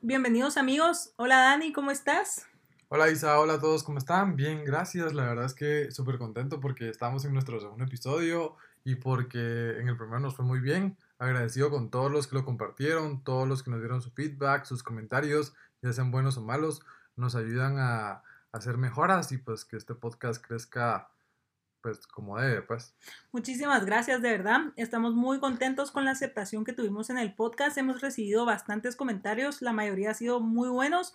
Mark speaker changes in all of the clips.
Speaker 1: Bienvenidos amigos. Hola Dani, ¿cómo estás?
Speaker 2: Hola Isa, hola a todos, ¿cómo están? Bien, gracias. La verdad es que súper contento porque estamos en nuestro segundo episodio y porque en el primero nos fue muy bien. Agradecido con todos los que lo compartieron, todos los que nos dieron su feedback, sus comentarios, ya sean buenos o malos, nos ayudan a, hacer mejoras y pues que este podcast crezca pues como debe, pues.
Speaker 1: Muchísimas gracias, de verdad. Estamos muy contentos con la aceptación que tuvimos en el podcast. Hemos recibido bastantes comentarios, la mayoría ha sido muy buenos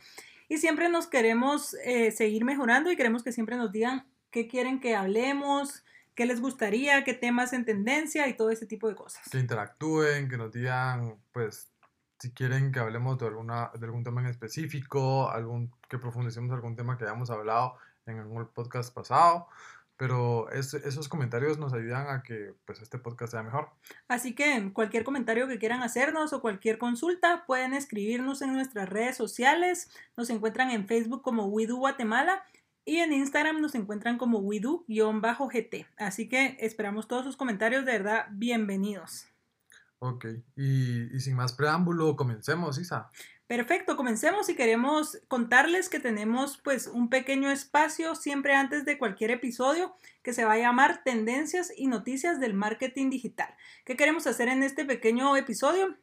Speaker 1: y siempre nos queremos eh, seguir mejorando y queremos que siempre nos digan qué quieren que hablemos, qué les gustaría, qué temas en tendencia y todo ese tipo de cosas.
Speaker 2: Que interactúen, que nos digan, pues, si quieren que hablemos de, alguna, de algún tema en específico, algún, que profundicemos algún tema que hayamos hablado en el podcast pasado. Pero esos comentarios nos ayudan a que pues, este podcast sea mejor.
Speaker 1: Así que cualquier comentario que quieran hacernos o cualquier consulta pueden escribirnos en nuestras redes sociales. Nos encuentran en Facebook como WeDo Guatemala y en Instagram nos encuentran como WeDo-GT. Así que esperamos todos sus comentarios, de verdad, bienvenidos.
Speaker 2: Ok, y, y sin más preámbulo, comencemos, Isa.
Speaker 1: Perfecto, comencemos y queremos contarles que tenemos pues un pequeño espacio siempre antes de cualquier episodio que se va a llamar Tendencias y Noticias del Marketing Digital. ¿Qué queremos hacer en este pequeño episodio?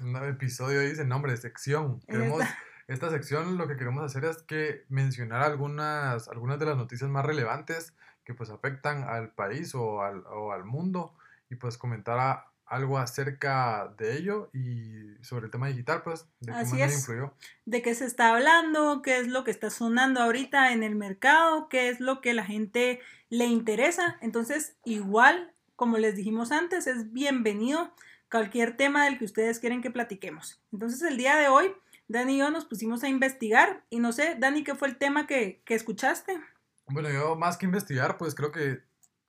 Speaker 2: Un episodio dice nombre, sección. Queremos, esta... sección lo que queremos hacer es que mencionar algunas, algunas de las noticias más relevantes que pues afectan al país o al, o al mundo y pues comentar a, algo acerca de ello y sobre el tema digital, pues, de
Speaker 1: cómo Así es. influyó. De qué se está hablando, qué es lo que está sonando ahorita en el mercado, qué es lo que la gente le interesa. Entonces, igual, como les dijimos antes, es bienvenido cualquier tema del que ustedes quieren que platiquemos. Entonces, el día de hoy, Dani y yo nos pusimos a investigar y no sé, Dani, ¿qué fue el tema que, que escuchaste?
Speaker 2: Bueno, yo más que investigar, pues creo que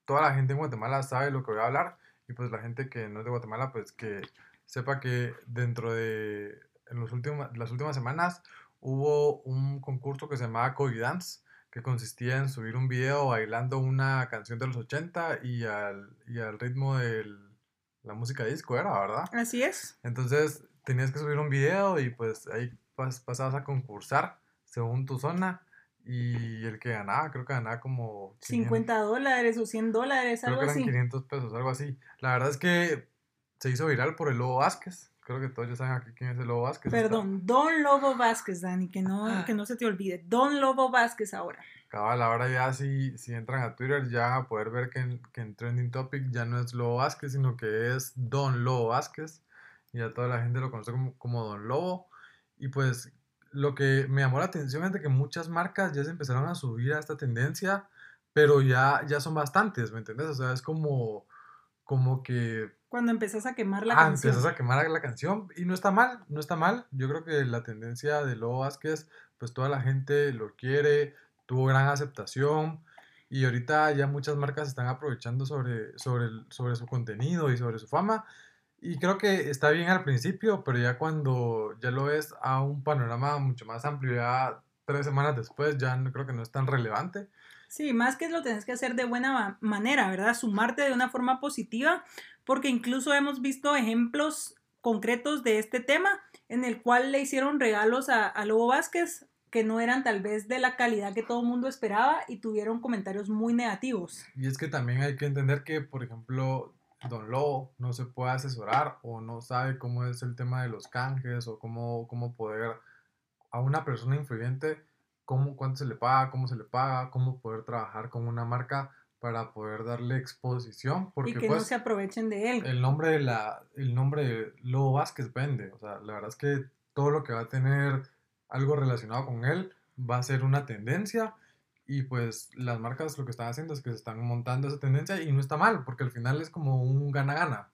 Speaker 2: toda la gente en Guatemala sabe lo que voy a hablar y pues la gente que no es de Guatemala, pues que sepa que dentro de en los últimos, las últimas semanas hubo un concurso que se llamaba COVID Dance, que consistía en subir un video bailando una canción de los 80 y al, y al ritmo de la música disco, era, ¿verdad?
Speaker 1: Así es.
Speaker 2: Entonces tenías que subir un video y pues ahí pasabas a concursar según tu zona y el que ganaba, creo que ganaba como...
Speaker 1: 50 dólares o 100 dólares, algo
Speaker 2: que eran 500 pesos, algo así. La verdad es que se hizo viral por el Lobo Vázquez. Creo que todos ya saben aquí quién es el Lobo Vázquez.
Speaker 1: Perdón, Don Lobo Vázquez, Dani, que no, ah. que no se te olvide. Don Lobo Vázquez ahora.
Speaker 2: Cabal, ahora ya si, si entran a Twitter ya van a poder ver que en, que en Trending Topic ya no es Lobo Vázquez, sino que es Don Lobo Vázquez. Y ya toda la gente lo conoce como, como Don Lobo. Y pues lo que me llamó la atención es de que muchas marcas ya se empezaron a subir a esta tendencia, pero ya, ya son bastantes, ¿me entiendes? O sea, es como, como que...
Speaker 1: Cuando empiezas a quemar la
Speaker 2: ah, canción. empiezas a quemar la canción y no está mal, no está mal. Yo creo que la tendencia de Lobo Vázquez, pues toda la gente lo quiere, tuvo gran aceptación y ahorita ya muchas marcas están aprovechando sobre, sobre, sobre su contenido y sobre su fama y creo que está bien al principio, pero ya cuando ya lo ves a un panorama mucho más amplio, ya tres semanas después, ya no, creo que no es tan relevante.
Speaker 1: Sí, más que lo tienes que hacer de buena manera, ¿verdad? Sumarte de una forma positiva, porque incluso hemos visto ejemplos concretos de este tema en el cual le hicieron regalos a, a Lobo Vázquez que no eran tal vez de la calidad que todo el mundo esperaba y tuvieron comentarios muy negativos.
Speaker 2: Y es que también hay que entender que, por ejemplo, Don Lobo no se puede asesorar o no sabe cómo es el tema de los canjes o cómo, cómo poder a una persona influyente, cómo, cuánto se le paga, cómo se le paga, cómo poder trabajar con una marca para poder darle exposición.
Speaker 1: Porque, y que no pues, se aprovechen de él.
Speaker 2: El nombre de, la, el nombre de Lobo Vázquez vende. O sea, la verdad es que todo lo que va a tener algo relacionado con él va a ser una tendencia y pues las marcas lo que están haciendo es que se están montando esa tendencia y no está mal, porque al final es como un gana-gana.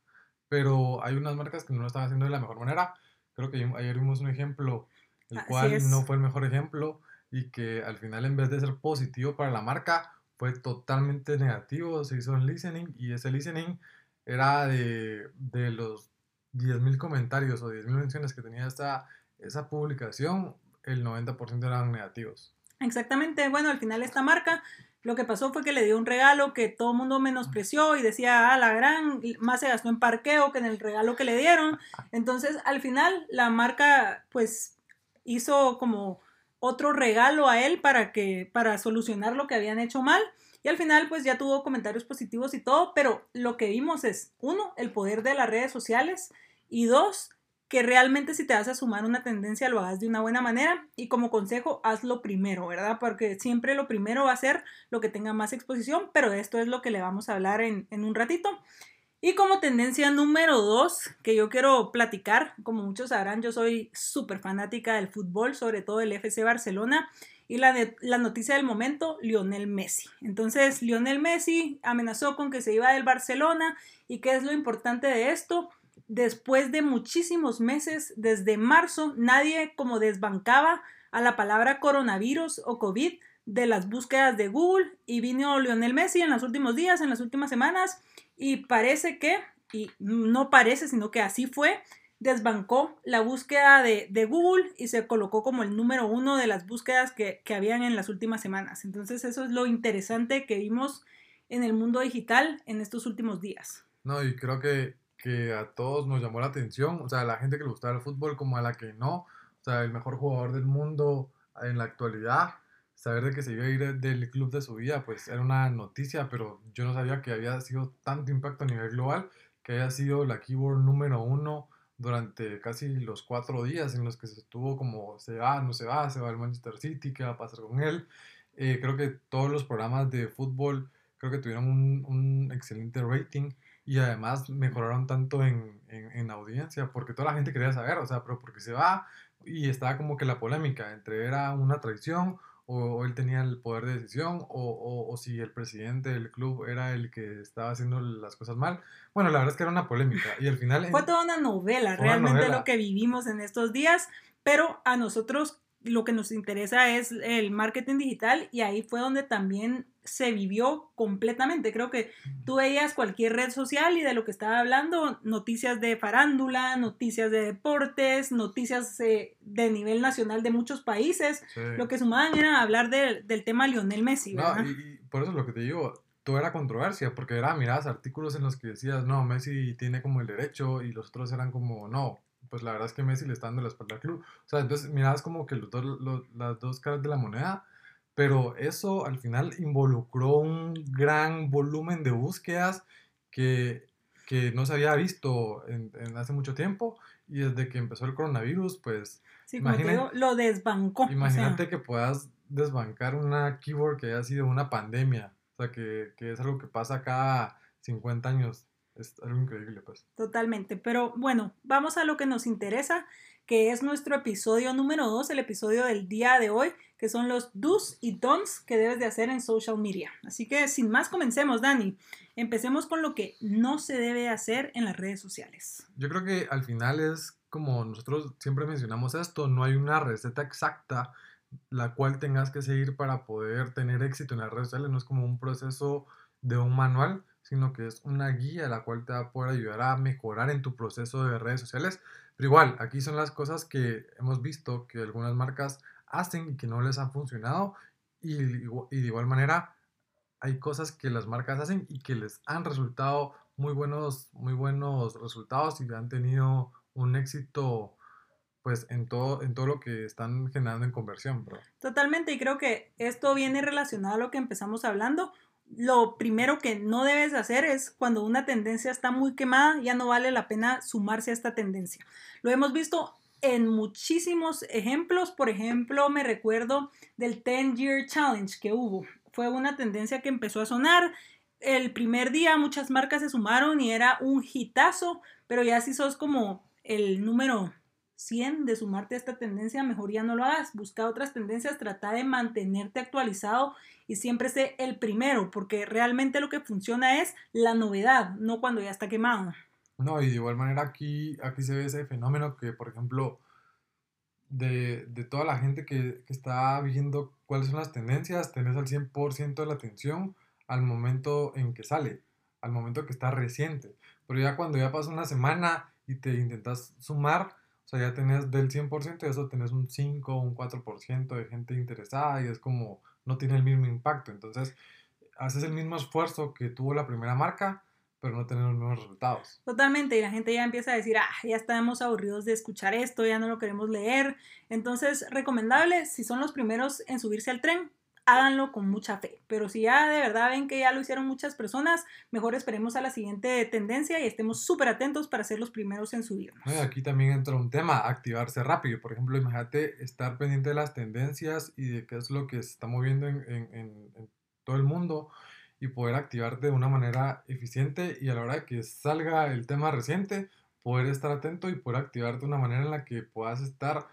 Speaker 2: Pero hay unas marcas que no lo están haciendo de la mejor manera. Creo que ayer vimos un ejemplo, el cual no fue el mejor ejemplo y que al final en vez de ser positivo para la marca, fue totalmente negativo. Se hizo un listening y ese listening era de, de los 10.000 comentarios o 10.000 menciones que tenía esta, esa publicación, el 90% eran negativos.
Speaker 1: Exactamente, bueno, al final esta marca Lo que pasó fue que le dio un regalo que todo el mundo menospreció y decía, ah, la gran, más se gastó en parqueo que en el regalo que le dieron. Entonces, al final, la marca, pues, hizo como otro regalo a él para que, para solucionar lo que habían hecho mal. Y al final, pues ya tuvo comentarios positivos y todo, pero lo que vimos es, uno, el poder de las redes sociales y dos, que realmente si te vas a sumar una tendencia lo hagas de una buena manera y como consejo hazlo primero, ¿verdad? Porque siempre lo primero va a ser lo que tenga más exposición, pero esto es lo que le vamos a hablar en, en un ratito. Y como tendencia número dos que yo quiero platicar, como muchos sabrán, yo soy súper fanática del fútbol, sobre todo el FC Barcelona. Y la, la noticia del momento, Lionel Messi. Entonces, Lionel Messi amenazó con que se iba del Barcelona. ¿Y qué es lo importante de esto? Después de muchísimos meses, desde marzo, nadie como desbancaba a la palabra coronavirus o COVID de las búsquedas de Google y vino Lionel Messi en los últimos días, en las últimas semanas y parece que, y no parece, sino que así fue, desbancó la búsqueda de, Google y se colocó como el número uno de las búsquedas que, que habían en las últimas semanas. Entonces eso es lo interesante que vimos en el mundo digital en estos últimos días.
Speaker 2: No, y creo que que a todos nos llamó la atención, o sea, a la gente que le gustaba el fútbol como a la que no, o sea, el mejor jugador del mundo en la actualidad, saber de que se iba a ir del club de su vida, pues era una noticia, pero yo no sabía que había sido tanto impacto a nivel global, que haya sido la keyboard número uno durante casi los cuatro días en los que se estuvo como se va, no se va, se va al Manchester City, qué va a pasar con él. Eh, creo que todos los programas de fútbol creo que tuvieron un, un excelente rating y además mejoraron tanto en, en, audiencia, porque toda la gente quería saber, o sea, pero porque se va y estaba como que la polémica entre era una traición o, él tenía el poder de decisión o, o, si el presidente del club era el que estaba haciendo las cosas mal. Bueno, la verdad es que era una polémica y al final...
Speaker 1: Fue toda una novela, realmente lo que vivimos en estos días, pero a nosotros lo que nos interesa es el marketing digital y ahí fue donde también se vivió completamente. Creo que tú veías cualquier red social y de lo que estaba hablando, noticias de farándula, noticias de deportes, noticias eh, de nivel nacional de muchos países. Lo que sumaban era hablar del tema Lionel Messi.
Speaker 2: No, y, por eso es lo que te digo, todo era controversia, porque era, mirabas artículos en los que decías, no, Messi tiene como el derecho y los otros eran como, no, pues la verdad es que Messi le está dando la espalda al club. O sea, entonces mirabas como que los las dos caras de la moneda pero eso al final involucró un gran volumen de búsquedas que, que no se había visto en, hace mucho tiempo y desde que empezó el coronavirus, pues...
Speaker 1: Sí, como lo desbancó.
Speaker 2: Imagínate que puedas desbancar una keyword que haya sido una pandemia, o sea, que, que es algo que pasa cada 50 años. Es algo increíble, pues.
Speaker 1: Totalmente, pero bueno, vamos a lo que nos interesa que es nuestro episodio número 2, el episodio del día de hoy, que son los do's y don'ts que debes de hacer en social media. Así que sin más, comencemos, Dani. Empecemos con lo que no se debe hacer en las redes sociales.
Speaker 2: Yo creo que al final es como nosotros siempre mencionamos esto, no hay una receta exacta la cual tengas que seguir para poder tener éxito en las redes sociales, no es como un proceso de un manual, sino que es una guía la cual te va a poder ayudar a mejorar en tu proceso de redes sociales. Pero igual, aquí son las cosas que hemos visto que algunas marcas hacen y que no les han funcionado. Y, de igual manera, hay cosas que las marcas hacen y que les han resultado muy buenos, muy buenos resultados y han tenido un éxito pues en todo, en todo lo que están generando en conversión.
Speaker 1: Totalmente, y creo que esto viene relacionado a lo que empezamos hablando lo primero que no debes hacer es cuando una tendencia está muy quemada, ya no vale la pena sumarse a esta tendencia. Lo hemos visto en muchísimos ejemplos, por ejemplo, me recuerdo del 10 Year Challenge que hubo. Fue una tendencia que empezó a sonar. El primer día muchas marcas se sumaron y era un hitazo, pero ya si sos como el número 100 de sumarte a esta tendencia, mejor ya no lo hagas. Busca otras tendencias, trata de mantenerte actualizado y siempre sé el primero, porque realmente lo que funciona es la novedad, no cuando ya está quemado.
Speaker 2: No, y de igual manera aquí, aquí se ve ese fenómeno que, por ejemplo, de, de toda la gente que, que, está viendo cuáles son las tendencias, tenés al 100% de la atención al momento en que sale, al momento que está reciente. Pero ya cuando ya pasa una semana y te intentas sumar, sea, ya tenés del 100% y eso tenés un 5 o un 4% de gente interesada y es como no tiene el mismo impacto. Entonces, haces el mismo esfuerzo que tuvo la primera marca, pero no tener los mismos resultados.
Speaker 1: Totalmente, y la gente ya empieza a decir, ah, ya estamos aburridos de escuchar esto, ya no lo queremos leer. Entonces, recomendable, si son los primeros en subirse al tren, háganlo con mucha fe. Pero si ya de verdad ven que ya lo hicieron muchas personas, mejor esperemos a la siguiente tendencia y estemos súper atentos para ser los primeros en subirnos.
Speaker 2: aquí también entra un tema, activarse rápido. Por ejemplo, imagínate estar pendiente de las tendencias y de qué es lo que se está moviendo en, en todo el mundo y poder activarte de una manera eficiente y a la hora que salga el tema reciente, poder estar atento y poder activarte de una manera en la que puedas estar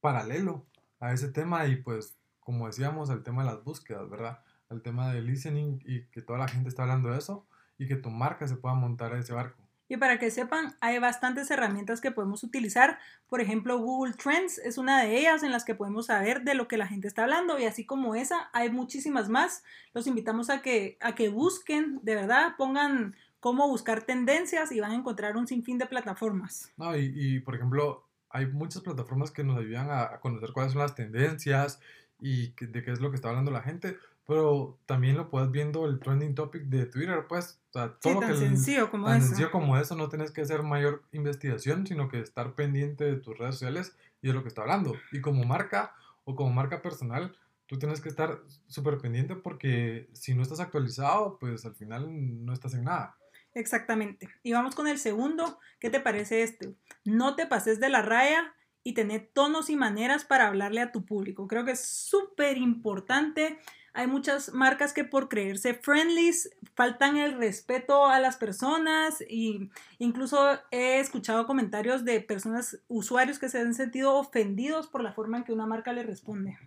Speaker 2: paralelo a ese tema y pues como decíamos, el tema de las búsquedas, ¿verdad? El tema del listening y que toda la gente está hablando de eso y que tu marca se pueda montar a ese barco.
Speaker 1: Y para que sepan, hay bastantes herramientas que podemos utilizar. Por ejemplo, Google Trends es una de ellas en las que podemos saber de lo que la gente está hablando. Y así como esa, hay muchísimas más. Los invitamos a que, a que busquen, de verdad, pongan cómo buscar tendencias y van a encontrar un sinfín de plataformas.
Speaker 2: No, y, y por ejemplo, hay muchas plataformas que nos ayudan a, a conocer cuáles son las tendencias y de qué es lo que está hablando la gente pero también lo puedes viendo el trending topic de Twitter, pues. O sea, todo
Speaker 1: tan sencillo como tan
Speaker 2: eso. sencillo como eso, no tienes que hacer mayor investigación, sino que estar pendiente de tus redes sociales y de lo que está hablando. Y como marca o como marca personal, tú tienes que estar súper pendiente porque si no estás actualizado, pues al final no estás en nada.
Speaker 1: Exactamente. Y vamos con el segundo. ¿Qué te parece este? No te pases de la raya y tener tonos y maneras para hablarle a tu público. Creo que es súper importante hay muchas marcas que por creerse friendlies faltan el respeto a las personas y incluso he escuchado comentarios de personas, usuarios que se han sentido ofendidos por la forma en que una marca le responde.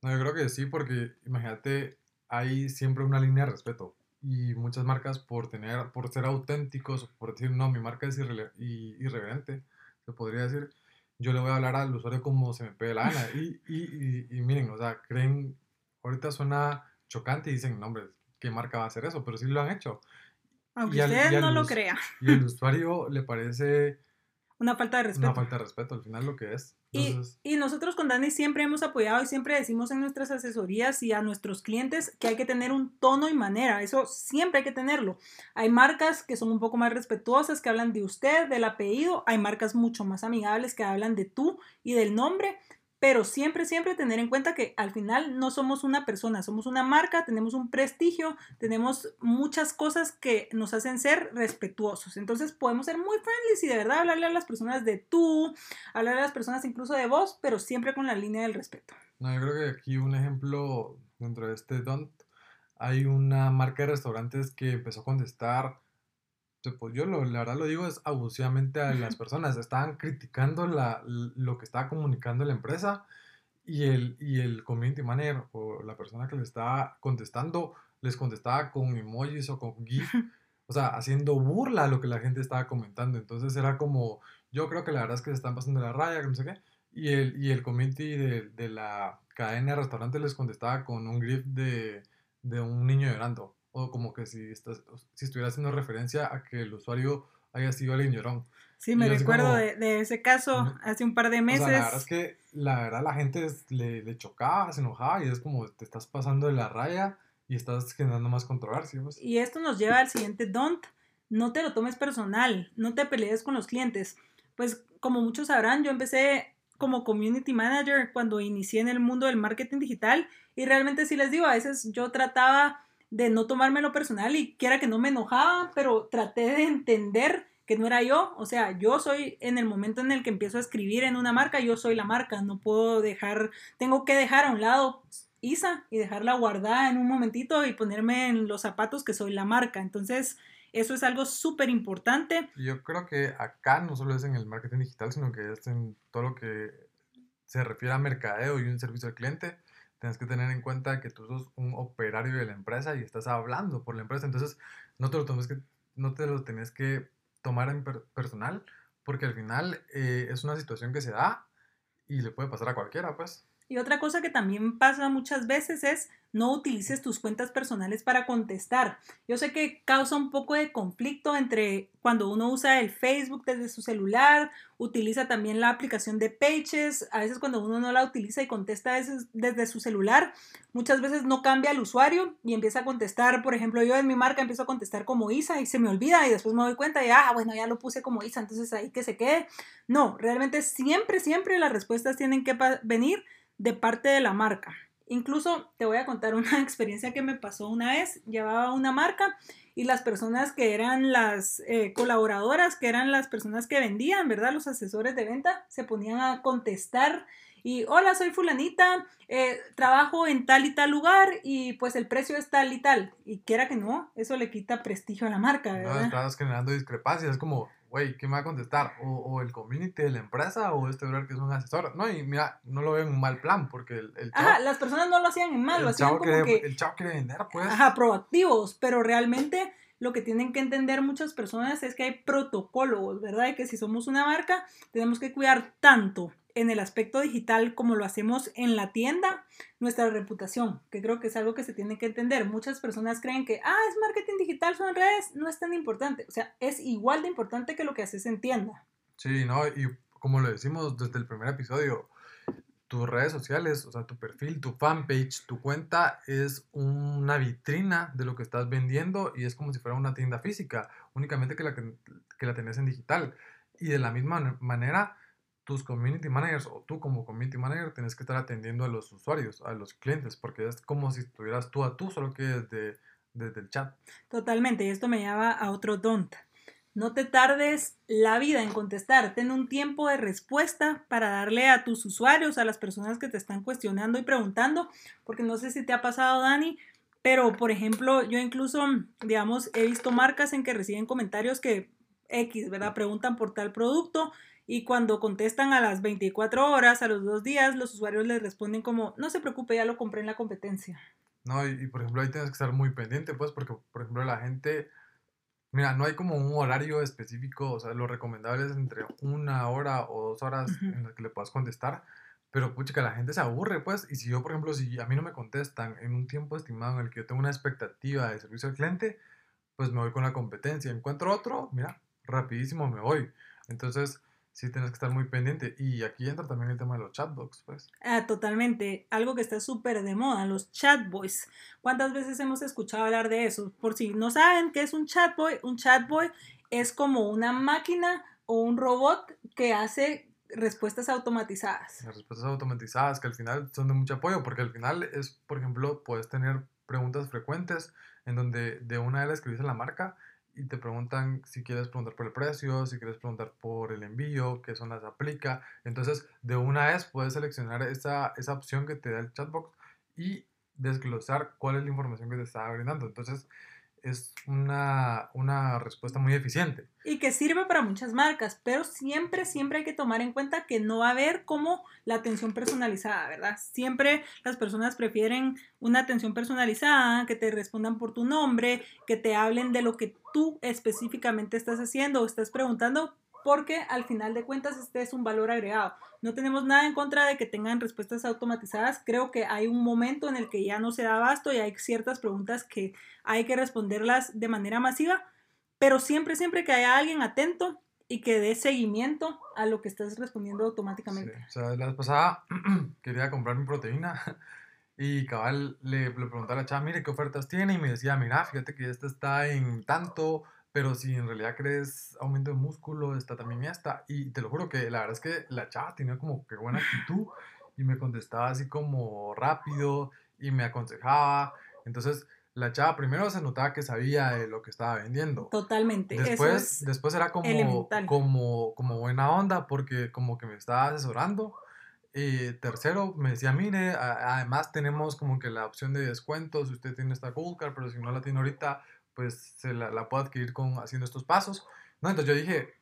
Speaker 2: No, yo creo que sí, porque imagínate, hay siempre una línea de respeto y muchas marcas por tener, por ser auténticos, por decir, no, mi marca es irreverente, se podría decir, yo le voy a hablar al usuario como se me pegue la gana. Y, y, y, miren, o sea, creen ahorita suena chocante y dicen, no, hombre, ¿qué marca va a hacer eso? Pero sí lo han hecho.
Speaker 1: Aunque usted no lo crea.
Speaker 2: Y al usuario le parece...
Speaker 1: Una falta de respeto.
Speaker 2: Una falta de respeto, al final lo que es.
Speaker 1: Y, y, nosotros con Dani siempre hemos apoyado y siempre decimos en nuestras asesorías y a nuestros clientes que hay que tener un tono y manera. Eso siempre hay que tenerlo. Hay marcas que son un poco más respetuosas, que hablan de usted, del apellido. Hay marcas mucho más amigables que hablan de tú y del nombre pero siempre, siempre tener en cuenta que al final no somos una persona, somos una marca, tenemos un prestigio, tenemos muchas cosas que nos hacen ser respetuosos. Entonces podemos ser muy friendly y de verdad hablarle a las personas de tú, hablarle a las personas incluso de vos, pero siempre con la línea del respeto.
Speaker 2: No, yo creo que aquí un ejemplo dentro de este don't, hay una marca de restaurantes que empezó a contestar pues yo lo, la verdad lo digo es abusivamente a las personas. Estaban criticando la, lo que estaba comunicando la empresa y el, y el community manager o la persona que le estaba contestando les contestaba con emojis o con GIF, o sea, haciendo burla a lo que la gente estaba comentando. Entonces era como, yo creo que la verdad es que se están pasando la raya, que no sé qué. Y el, y el community de, de la cadena de restaurantes les contestaba con un GIF de, de un niño llorando o como que si, estás, si estuviera haciendo referencia a que el usuario haya sido el llorón.
Speaker 1: Sí, me recuerdo de, ese caso hace un par de meses. O
Speaker 2: sea, la verdad es que la verdad la gente le, le, chocaba, se enojaba y es como te estás pasando de la raya y estás generando más controversia. Pues.
Speaker 1: Y esto nos lleva al siguiente don't. No te lo tomes personal, no te pelees con los clientes. Pues como muchos sabrán, yo empecé como community manager cuando inicié en el mundo del marketing digital y realmente sí les digo, a veces yo trataba de no tomármelo personal y quiera que no me enojaba, pero traté de entender que no era yo, o sea, yo soy en el momento en el que empiezo a escribir en una marca, yo soy la marca, no puedo dejar, tengo que dejar a un lado Isa y dejarla guardada en un momentito y ponerme en los zapatos que soy la marca. Entonces, eso es algo súper importante.
Speaker 2: Yo creo que acá no solo es en el marketing digital, sino que es en todo lo que se refiere a mercadeo y un servicio al cliente tienes que tener en cuenta que tú sos un operario de la empresa y estás hablando por la empresa. Entonces, no te lo, tomes que, no te lo tenés que tomar en personal, porque al final eh, es una situación que se da y le puede pasar a cualquiera, pues.
Speaker 1: Y otra cosa que también pasa muchas veces es no utilices tus cuentas personales para contestar. Yo sé que causa un poco de conflicto entre cuando uno usa el Facebook desde su celular, utiliza también la aplicación de Pages, a veces cuando uno no la utiliza y contesta desde, su celular, muchas veces no cambia el usuario y empieza a contestar, por ejemplo, yo en mi marca empiezo a contestar como Isa y se me olvida y después me doy cuenta y, ah, bueno, ya lo puse como Isa, entonces ahí que se quede. No, realmente siempre, siempre las respuestas tienen que venir de parte de la marca. Incluso te voy a contar una experiencia que me pasó una vez. Llevaba una marca y las personas que eran las eh, colaboradoras, que eran las personas que vendían, ¿verdad? Los asesores de venta, se ponían a contestar y, hola, soy fulanita, eh, trabajo en tal y tal lugar y pues el precio es tal y tal. Y quiera que no, eso le quita prestigio a la marca, ¿verdad?
Speaker 2: No, estás generando discrepancias, es como güey, ¿qué me va a contestar? O, el community de la empresa o este brother que es un asesor. No, y mira, no lo veo en un mal plan porque el, el
Speaker 1: Ajá, las personas no lo hacían en mal, lo hacían como que...
Speaker 2: El chavo quiere vender, pues.
Speaker 1: Ajá, proactivos, pero realmente lo que tienen que entender muchas personas es que hay protocolos, ¿verdad? Y que si somos una marca, tenemos que cuidar tanto en el aspecto digital como lo hacemos en la tienda, nuestra reputación, que creo que es algo que se tiene que entender. Muchas personas creen que, ah, es marketing digital, son redes, no es tan importante. O sea, es igual de importante que lo que haces en tienda.
Speaker 2: Sí, ¿no? Y como lo decimos desde el primer episodio, tus redes sociales, o sea, tu perfil, tu fanpage, tu cuenta es una vitrina de lo que estás vendiendo y es como si fuera una tienda física, únicamente que la, que, que la tenés en digital. Y de la misma manera, tus community managers o tú como community manager tienes que estar atendiendo a los usuarios, a los clientes, porque es como si estuvieras tú a tú, solo que desde, desde el chat.
Speaker 1: Totalmente, y esto me lleva a otro don't. No te tardes la vida en contestar, ten un tiempo de respuesta para darle a tus usuarios, a las personas que te están cuestionando y preguntando, porque no sé si te ha pasado, Dani, pero por ejemplo, yo incluso, digamos, he visto marcas en que reciben comentarios que X, ¿verdad? Preguntan por tal producto y cuando contestan a las 24 horas, a los dos días, los usuarios les responden como, no se preocupe, ya lo compré en la competencia.
Speaker 2: No, y, por ejemplo ahí tienes que estar muy pendiente, pues, porque por ejemplo la gente, mira, no hay como un horario específico, o sea, lo recomendable es entre una hora o dos horas en las que le puedas contestar, pero pucha, que la gente se aburre, pues, y si yo, por ejemplo, si a mí no me contestan en un tiempo estimado en el que yo tengo una expectativa de servicio al cliente, pues me voy con la competencia. Encuentro otro, mira, rapidísimo me voy. Entonces, sí tienes que estar muy pendiente. Y aquí entra también el tema de los chatbots, pues.
Speaker 1: Ah, totalmente. Algo que está súper de moda, los chatboys. ¿Cuántas veces hemos escuchado hablar de eso? Por si no saben qué es un chatboy, un chatboy es como una máquina o un robot que hace respuestas automatizadas.
Speaker 2: Las respuestas automatizadas que al final son de mucho apoyo, porque al final es, por ejemplo, puedes tener preguntas frecuentes en donde de una de las que dice la marca y te preguntan si quieres preguntar por el precio, si quieres preguntar por el envío, qué zonas aplica. Entonces, de una vez puedes seleccionar esa, esa opción que te da el chatbox y desglosar cuál es la información que te está brindando. Entonces, es una, una, respuesta muy eficiente.
Speaker 1: Y que sirve para muchas marcas, pero siempre, siempre hay que tomar en cuenta que no va a haber como la atención personalizada, ¿verdad? Siempre las personas prefieren una atención personalizada, que te respondan por tu nombre, que te hablen de lo que tú específicamente estás haciendo o estás preguntando, porque al final de cuentas este es un valor agregado. No tenemos nada en contra de que tengan respuestas automatizadas. Creo que hay un momento en el que ya no se da abasto y hay ciertas preguntas que hay que responderlas de manera masiva, pero siempre, siempre que haya alguien atento y que dé seguimiento a lo que estás respondiendo automáticamente.
Speaker 2: o sea, la vez pasada quería comprar mi proteína y cabal le, pregunté a la chava, mire, ¿qué ofertas tiene? Y me decía, mira, fíjate que esta está en tanto, pero si en realidad crees aumento de músculo, está también esta. Y te lo juro que la verdad es que la chava tenía como que buena actitud y me contestaba así como rápido y me aconsejaba. Entonces, la chava primero se notaba que sabía de lo que estaba vendiendo.
Speaker 1: Totalmente.
Speaker 2: Después, después era como, como, como buena onda porque como que me estaba asesorando. Y tercero, me decía, mire, además tenemos como que la opción de descuento si usted tiene esta Gold Card, pero si no la tiene ahorita, pues se la, la puedo adquirir con, haciendo estos pasos. No, entonces yo dije,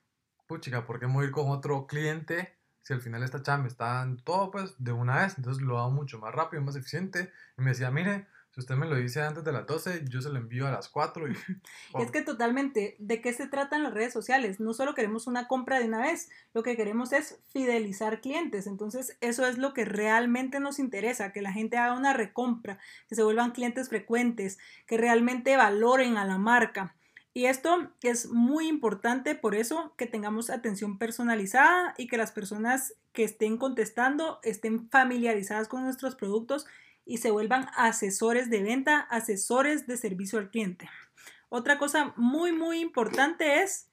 Speaker 2: puchica, ¿por qué voy a ir con otro cliente si al final esta chamba está dando todo, pues, de una vez? Entonces lo hago mucho más rápido, más eficiente. Y me decía, mire, Si usted me lo dice antes de las 12, yo se lo envío a las 4. Y,
Speaker 1: es que totalmente, ¿de qué se tratan las redes sociales? No solo queremos una compra de una vez, lo que queremos es fidelizar clientes. Entonces, eso es lo que realmente nos interesa, que la gente haga una recompra, que se vuelvan clientes frecuentes, que realmente valoren a la marca. Y esto es muy importante, por eso que tengamos atención personalizada y que las personas que estén contestando estén familiarizadas con nuestros productos y se vuelvan asesores de venta, asesores de servicio al cliente. Otra cosa muy, muy importante es,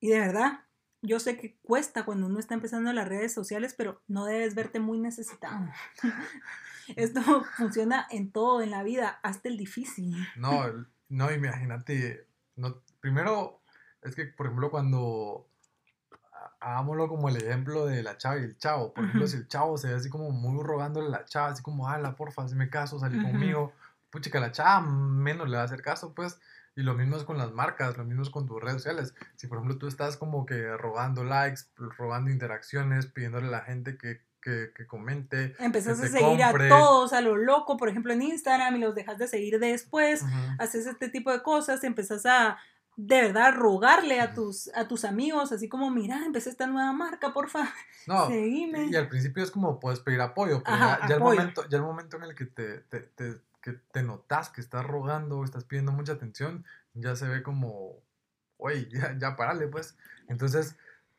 Speaker 1: y de verdad, yo sé que cuesta cuando uno está empezando las redes sociales, pero no debes verte muy necesitado. Esto funciona en todo en la vida, hasta el difícil.
Speaker 2: No, no, imagínate, no, primero es que, por ejemplo, cuando hagámoslo como el ejemplo de la chava y el chavo. Por ejemplo, si el chavo se ve así como muy rogándole a la chava, así como, ala, porfa, me caso, salí conmigo. Puchica, la chava menos le va a hacer caso, pues. Y lo mismo es con las marcas, lo mismo es con tus redes sociales. Si, por ejemplo, tú estás como que robando likes, robando interacciones, pidiéndole a la gente que, que, que comente.
Speaker 1: Empezás a seguir a todos a lo loco, por ejemplo, en Instagram y los dejas de seguir después. Haces este tipo de cosas, empezás a de verdad rogarle a tus, a tus amigos, así como, mira, empecé esta nueva marca, porfa, no, seguime.
Speaker 2: Y al principio es como puedes pedir apoyo, pero ya, El momento, ya el momento en el que te, te, te, que te notas que estás rogando, estás pidiendo mucha atención, ya se ve como, oye, ya, ya parale, pues. Entonces,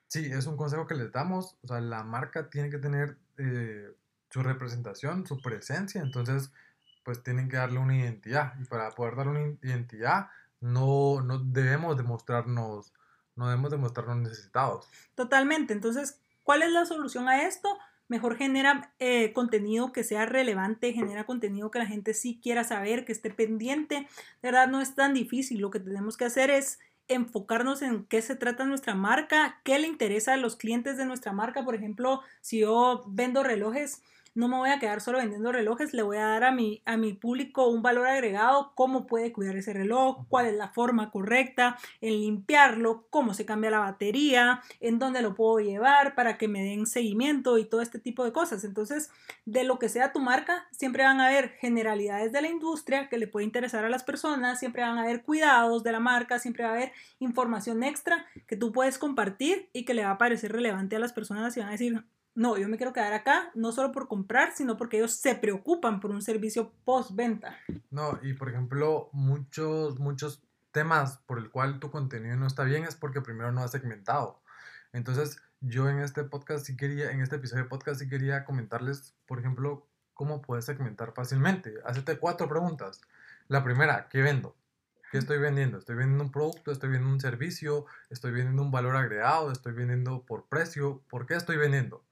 Speaker 2: sí, es un consejo que les damos, o sea, la marca tiene que tener eh, su representación, su presencia, entonces, pues tienen que darle una identidad, y para poder darle una identidad, no, no debemos demostrarnos, no debemos demostrarnos necesitados.
Speaker 1: Totalmente. Entonces, ¿cuál es la solución a esto? Mejor genera eh, contenido que sea relevante, genera contenido que la gente sí quiera saber, que esté pendiente. De verdad, no es tan difícil. Lo que tenemos que hacer es enfocarnos en qué se trata nuestra marca, qué le interesa a los clientes de nuestra marca. Por ejemplo, si yo vendo relojes, no me voy a quedar solo vendiendo relojes, le voy a dar a mi, a mi público un valor agregado, cómo puede cuidar ese reloj, cuál es la forma correcta en limpiarlo, cómo se cambia la batería, en dónde lo puedo llevar para que me den seguimiento y todo este tipo de cosas. Entonces, de lo que sea tu marca, siempre van a haber generalidades de la industria que le puede interesar a las personas, siempre van a haber cuidados de la marca, siempre va a haber información extra que tú puedes compartir y que le va a parecer relevante a las personas y van a decir, no, yo me quiero quedar acá, no solo por comprar, sino porque ellos se preocupan por un servicio postventa.
Speaker 2: No, y por ejemplo, muchos, muchos temas por el cual tu contenido no está bien es porque primero no has segmentado. Entonces, yo en este podcast sí quería, en este episodio de podcast sí quería comentarles, por ejemplo, cómo puedes segmentar fácilmente. Hacete cuatro preguntas. La primera, ¿qué vendo? ¿Qué estoy vendiendo? ¿Estoy vendiendo un producto? ¿Estoy vendiendo un servicio? ¿Estoy vendiendo un valor agregado? ¿Estoy vendiendo por precio? ¿Por qué estoy vendiendo?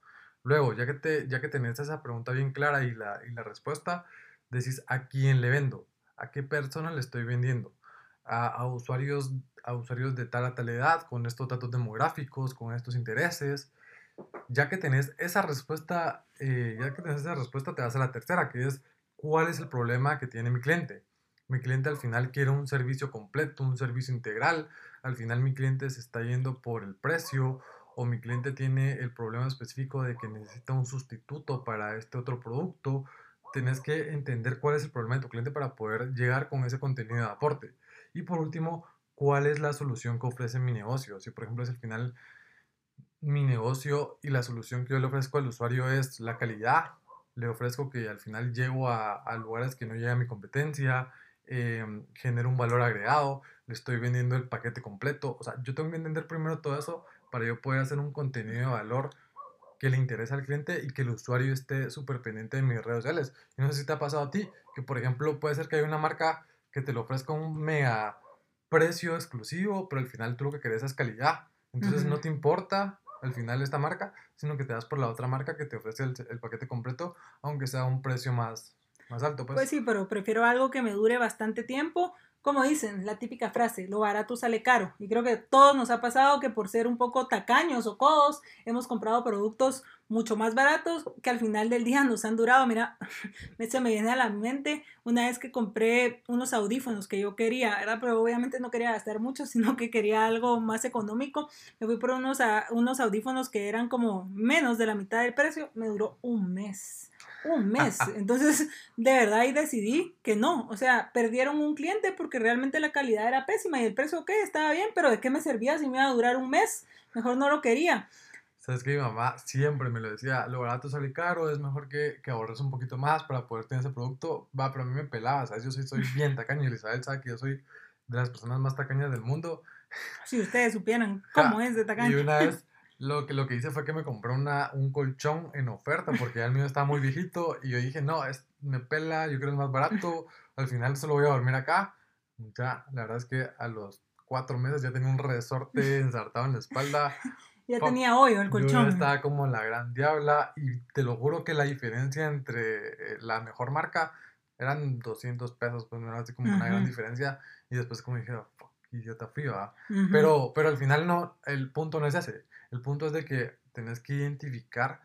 Speaker 2: Luego, ya que, te, ya que tenés esa pregunta bien clara y la, y la respuesta, decís a quién le vendo, a qué persona le estoy vendiendo, a, usuarios, a usuarios de tal a tal edad, con estos datos demográficos, con estos intereses. Ya que tenés esa respuesta, eh, ya que tenés esa respuesta, te vas a la tercera, que es cuál es el problema que tiene mi cliente. Mi cliente al final quiere un servicio completo, un servicio integral. Al final mi cliente se está yendo por el precio o mi cliente tiene el problema específico de que necesita un sustituto para este otro producto, tienes que entender cuál es el problema de tu cliente para poder llegar con ese contenido de aporte. Y por último, cuál es la solución que ofrece mi negocio. Si por ejemplo es al final mi negocio y la solución que yo le ofrezco al usuario es la calidad, le ofrezco que al final llego a, lugares que no llega mi competencia, eh, genero un valor agregado, le estoy vendiendo el paquete completo. O sea, yo tengo que entender primero todo eso para yo poder hacer un contenido de valor que le interesa al cliente y que el usuario esté súper pendiente de mis redes sociales. Y no sé si te ha pasado a ti, que por ejemplo puede ser que hay una marca que te lo ofrezca un mega precio exclusivo, pero al final tú lo que querés es calidad. Entonces no te importa al final esta marca, sino que te das por la otra marca que te ofrece el, el paquete completo, aunque sea un precio más, más alto.
Speaker 1: Pues. pues sí, pero prefiero algo que me dure bastante tiempo como dicen, la típica frase, lo barato sale caro. Y creo que a todos nos ha pasado que por ser un poco tacaños o codos, hemos comprado productos mucho más baratos que al final del día nos han durado. Mira, se me viene a la mente una vez que compré unos audífonos que yo quería, ¿verdad? pero obviamente no quería gastar mucho, sino que quería algo más económico. Me fui por unos, unos audífonos que eran como menos de la mitad del precio. Me duró un mes. Un mes. Entonces, de verdad ahí decidí que no. O sea, perdieron un cliente porque realmente la calidad era pésima y el precio, ok, estaba bien, pero ¿de qué me servía si me iba a durar un mes? Mejor no lo quería.
Speaker 2: Sabes que mi mamá siempre me lo decía, lo barato sale caro, es mejor que, que ahorres un poquito más para poder tener ese producto. Va, pero a mí me pelaba, ¿sabes? Yo soy, soy bien tacaño Isabel sabe que yo soy de las personas más tacañas del mundo.
Speaker 1: Si ustedes supieran cómo es de tacaño.
Speaker 2: Y una vez lo que, lo que hice fue que me compré una, un colchón en oferta porque ya el mío estaba muy viejito y yo dije, no, es, me pela, yo creo que es más barato, al final solo voy a dormir acá. Ya, la verdad es que a los cuatro meses ya tenía un resorte ensartado en la espalda.
Speaker 1: Ya tenía hoyo el colchón.
Speaker 2: Yo estaba como la gran diabla y te lo juro que la diferencia entre eh, la mejor marca eran 200 pesos, pues no era así como una gran diferencia. Y después como dije, fuck, idiota frío, pero, pero al final no, el punto no es ese. El punto es de que tenés que identificar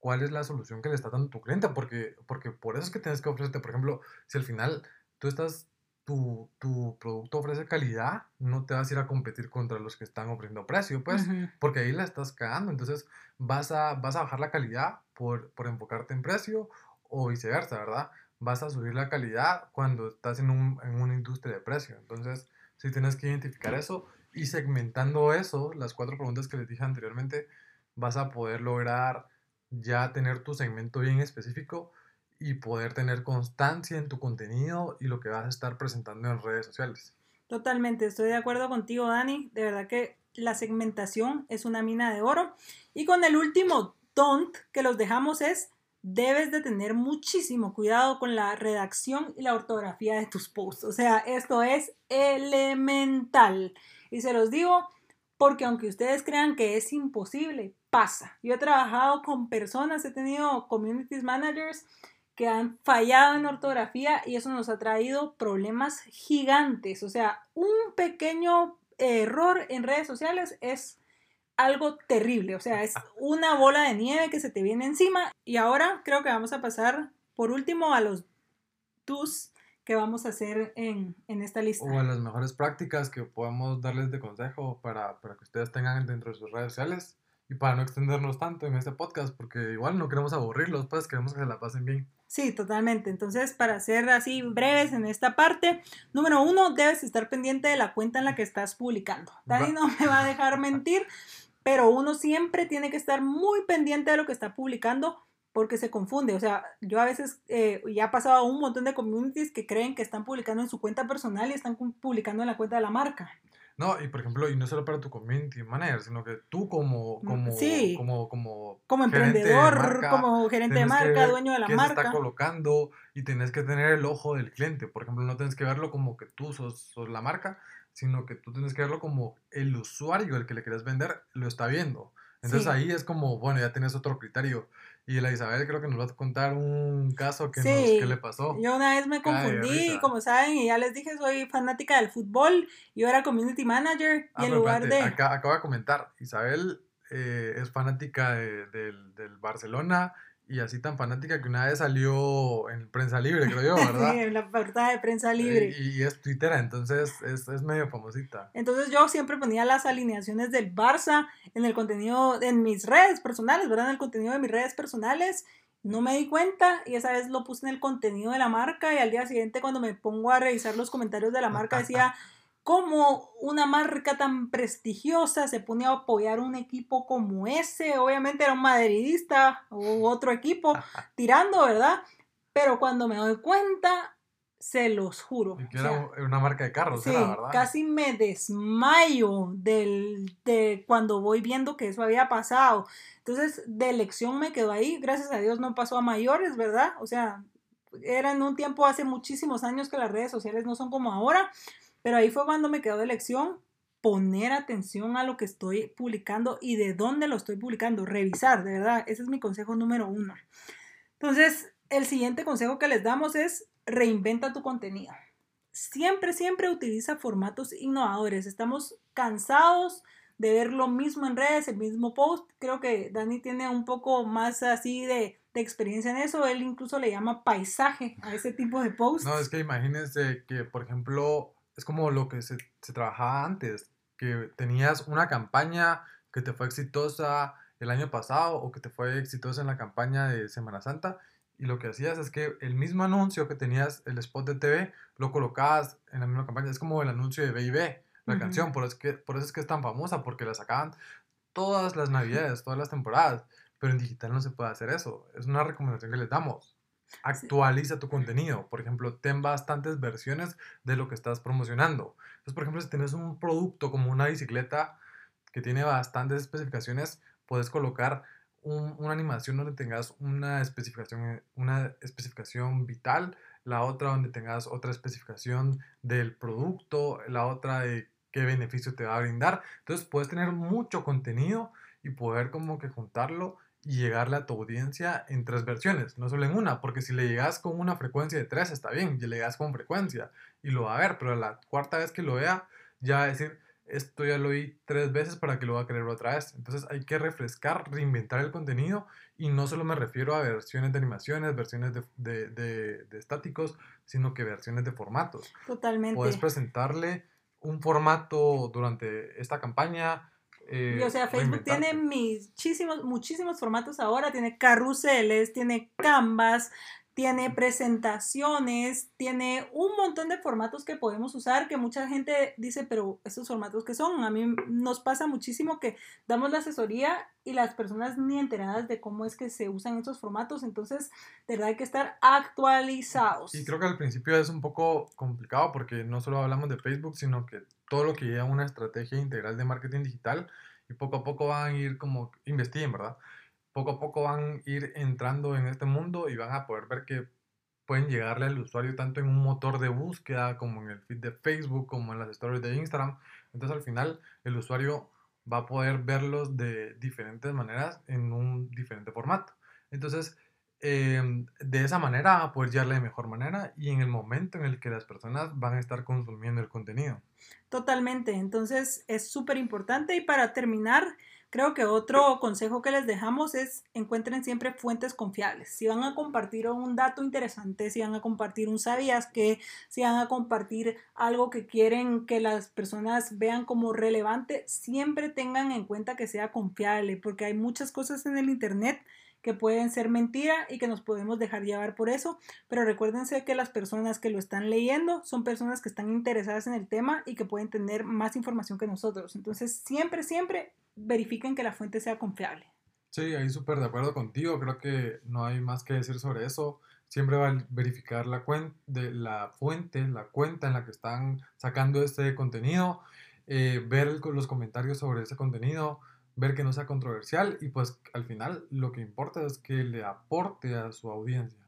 Speaker 2: cuál es la solución que le está dando tu cliente, porque, porque por eso es que tienes que ofrecerte, por ejemplo, si al final tú estás tu, tu, producto ofrece calidad, no te vas a ir a competir contra los que están ofreciendo precio, pues, porque ahí la estás cagando. Entonces, vas a, vas a bajar la calidad por, por enfocarte en precio o viceversa, ¿verdad? Vas a subir la calidad cuando estás en, un, en una industria de precio. Entonces, si tienes que identificar eso y segmentando eso, las cuatro preguntas que les dije anteriormente, vas a poder lograr ya tener tu segmento bien específico y poder tener constancia en tu contenido y lo que vas a estar presentando en redes sociales.
Speaker 1: Totalmente, estoy de acuerdo contigo, Dani. De verdad que la segmentación es una mina de oro. Y con el último don't que los dejamos es, debes de tener muchísimo cuidado con la redacción y la ortografía de tus posts. O sea, esto es elemental. Y se los digo porque aunque ustedes crean que es imposible, pasa. Yo he trabajado con personas, he tenido communities managers que han fallado en ortografía y eso nos ha traído problemas gigantes. O sea, un pequeño error en redes sociales es algo terrible. O sea, es una bola de nieve que se te viene encima. Y ahora creo que vamos a pasar por último a los tus que vamos a hacer en, esta lista.
Speaker 2: O a las mejores prácticas que podemos darles de consejo para, para que ustedes tengan dentro de sus redes sociales y para no extendernos tanto en este podcast, porque igual no queremos aburrirlos, pues queremos que se la pasen bien.
Speaker 1: Sí, totalmente. Entonces, para ser así breves en esta parte, número uno, debes estar pendiente de la cuenta en la que estás publicando. Dani no me va a dejar mentir, pero uno siempre tiene que estar muy pendiente de lo que está publicando porque se confunde. O sea, yo a veces eh, ya ha pasado a un montón de communities que creen que están publicando en su cuenta personal y están publicando en la cuenta de la marca.
Speaker 2: No, y por ejemplo, y no solo para tu community manager, sino que tú como, mm, como, como, como,
Speaker 1: como emprendedor, como gerente de marca, dueño de la marca. Se
Speaker 2: está colocando y tienes que tener el ojo del cliente. Por ejemplo, no tienes que verlo como que tú sos, sos la marca, sino que tú tienes que verlo como el usuario, el que le quieres vender, lo está viendo. Entonces ahí es como, bueno, ya tienes otro criterio. Y la Isabel creo que nos va a contar un caso que, le pasó.
Speaker 1: Yo una vez me confundí, como saben, y ya les dije, soy fanática del fútbol. Yo era community manager y ah, en lugar de...
Speaker 2: Acá, acabo de comentar, Isabel eh, es fanática del, del Barcelona y así tan fanática que una vez salió en prensa libre, creo yo, ¿verdad?
Speaker 1: sí, en la portada de prensa libre.
Speaker 2: Y, es twittera, entonces es, es, medio famosita.
Speaker 1: Entonces yo siempre ponía las alineaciones del Barça en el contenido, en mis redes personales, ¿verdad? En el contenido de mis redes personales. No me di cuenta y esa vez lo puse en el contenido de la marca y al día siguiente cuando me pongo a revisar los comentarios de la marca decía cómo una marca tan prestigiosa se pone a apoyar un equipo como ese. Obviamente era un madridista u otro equipo tirando, ¿verdad? Pero cuando me doy cuenta, se los juro.
Speaker 2: que era una marca de carros, sí, ¿verdad?
Speaker 1: Casi me desmayo del, de cuando voy viendo que eso había pasado. Entonces, de elección me quedó ahí. Gracias a Dios no pasó a mayores, ¿verdad? O sea, era en un tiempo hace muchísimos años que las redes sociales no son como ahora. Pero ahí fue cuando me quedó de lección poner atención a lo que estoy publicando y de dónde lo estoy publicando, revisar, de verdad, ese es mi consejo número uno. Entonces, el siguiente consejo que les damos es reinventa tu contenido. Siempre, siempre utiliza formatos innovadores. Estamos cansados de ver lo mismo en redes, el mismo post. Creo que Dani tiene un poco más así de, de experiencia en eso. Él incluso le llama paisaje a ese tipo de post.
Speaker 2: No, es que imagínense que, por ejemplo, es como lo que se, se trabajaba antes, que tenías una campaña que te fue exitosa el año pasado o que te fue exitosa en la campaña de Semana Santa y lo que hacías es que el mismo anuncio que tenías, el spot de TV, lo colocabas en la misma campaña. Es como el anuncio de B&B, la canción, por eso, es que, por eso es que es tan famosa, porque la sacaban todas las navidades, todas las temporadas, pero en digital no se puede hacer eso. Es una recomendación que les damos. Actualiza tu contenido. Por ejemplo, ten bastantes versiones de lo que estás promocionando. Entonces, por ejemplo, si tienes un producto como una bicicleta que tiene bastantes especificaciones, puedes colocar una animación donde tengas una especificación, una especificación vital, la otra donde tengas otra especificación del producto, la otra de qué beneficio te va a brindar. Entonces puedes tener mucho contenido y poder como que juntarlo y llegarle a tu audiencia en tres versiones, no solo en una, porque si le llegas con una frecuencia de tres está bien, y le llegas con frecuencia y lo va a ver, pero la cuarta vez que lo vea ya va a decir, esto ya lo oí tres veces para que lo va a querer otra vez. Entonces hay que refrescar, reinventar el contenido y no solo me refiero a versiones de animaciones, versiones de, de, de, estáticos, sino que versiones de formatos. Totalmente. Puedes presentarle un formato durante esta campaña.
Speaker 1: Eh, y, o sea, Facebook tiene muchísimos, muchísimos formatos ahora, tiene carruseles, tiene canvas, tiene presentaciones, tiene un montón de formatos que podemos usar que mucha gente dice, pero esos formatos que son, a mí nos pasa muchísimo que damos la asesoría y las personas ni enteradas de cómo es que se usan esos formatos, entonces de verdad hay que estar actualizados.
Speaker 2: Y creo que al principio es un poco complicado porque no solo hablamos de Facebook, sino que todo lo que lleva una estrategia integral de marketing digital y poco a poco van a ir como investiguen, ¿verdad? Poco a poco van a ir entrando en este mundo y van a poder ver que pueden llegarle al usuario tanto en un motor de búsqueda como en el feed de Facebook, como en las stories de Instagram. Entonces al final el usuario va a poder verlos de diferentes maneras en un diferente formato. Entonces, em, de esa manera va a poder llegarle de mejor manera y en el momento en el que las personas van a estar consumiendo el contenido.
Speaker 1: Totalmente, entonces es súper importante y para terminar, Creo que otro consejo que les dejamos es encuentren siempre fuentes confiables. Si van a compartir un dato interesante, si van a compartir un sabías que, si van a compartir algo que quieren que las personas vean como relevante, siempre tengan en cuenta que sea confiable, porque hay muchas cosas en el Internet que pueden ser mentira y que nos podemos dejar llevar por eso, pero recuérdense que las personas que lo están leyendo son personas que están interesadas en el tema y que pueden tener más información que nosotros. Entonces, siempre, siempre verifiquen que la fuente sea confiable.
Speaker 2: Sí, ahí súper de acuerdo contigo. Creo que no hay más que decir sobre eso. Siempre va a verificar la, de la fuente, la cuenta en la que están sacando este contenido, eh, ver los comentarios sobre ese contenido, ver que no sea controversial y pues al final lo que importa es que le aporte a su audiencia.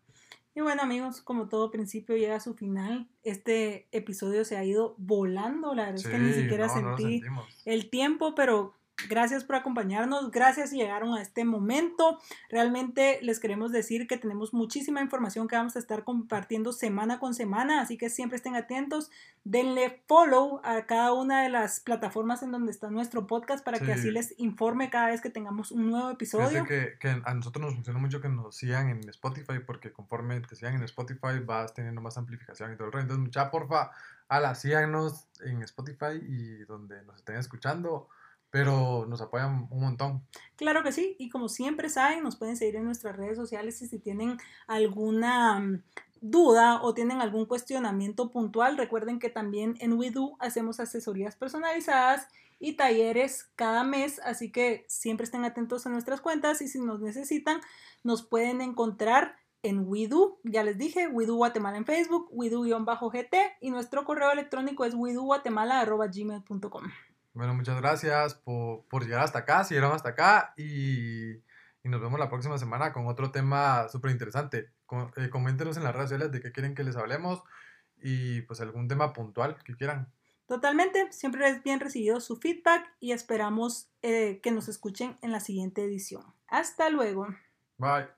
Speaker 1: Y bueno amigos, como todo principio llega a su final, este episodio se ha ido volando, la verdad es que ni siquiera sentí el tiempo, pero Gracias por acompañarnos, gracias si llegaron a este momento. Realmente les queremos decir que tenemos muchísima información que vamos a estar compartiendo semana con semana, así que siempre estén atentos. Denle follow a cada una de las plataformas en donde está nuestro podcast para que así les informe cada vez que tengamos un nuevo episodio.
Speaker 2: Que, que a nosotros nos funciona mucho que nos sigan en Spotify porque conforme te sigan en Spotify vas teniendo más amplificación y todo el resto. Entonces, mucha porfa, ala, síganos en Spotify y donde nos estén escuchando pero nos apoyan un montón.
Speaker 1: Claro que sí, y como siempre saben, nos pueden seguir en nuestras redes sociales y si tienen alguna mm, duda o tienen algún cuestionamiento puntual, recuerden que también en WeDo hacemos asesorías personalizadas y talleres cada mes, así que siempre estén atentos a nuestras cuentas y si nos necesitan, nos pueden encontrar en WeDo, ya les dije, WeDo Guatemala en Facebook, WeDo-GT y nuestro correo electrónico es gmail.com
Speaker 2: bueno, muchas gracias por, por llegar hasta acá, si llegaron hasta acá y, y, nos vemos la próxima semana con otro tema súper interesante. Eh, coméntenos en las redes sociales de qué quieren que les hablemos y pues algún tema puntual que quieran.
Speaker 1: Totalmente, siempre es bien recibido su feedback y esperamos eh, que nos escuchen en la siguiente edición. Hasta luego.
Speaker 2: Bye.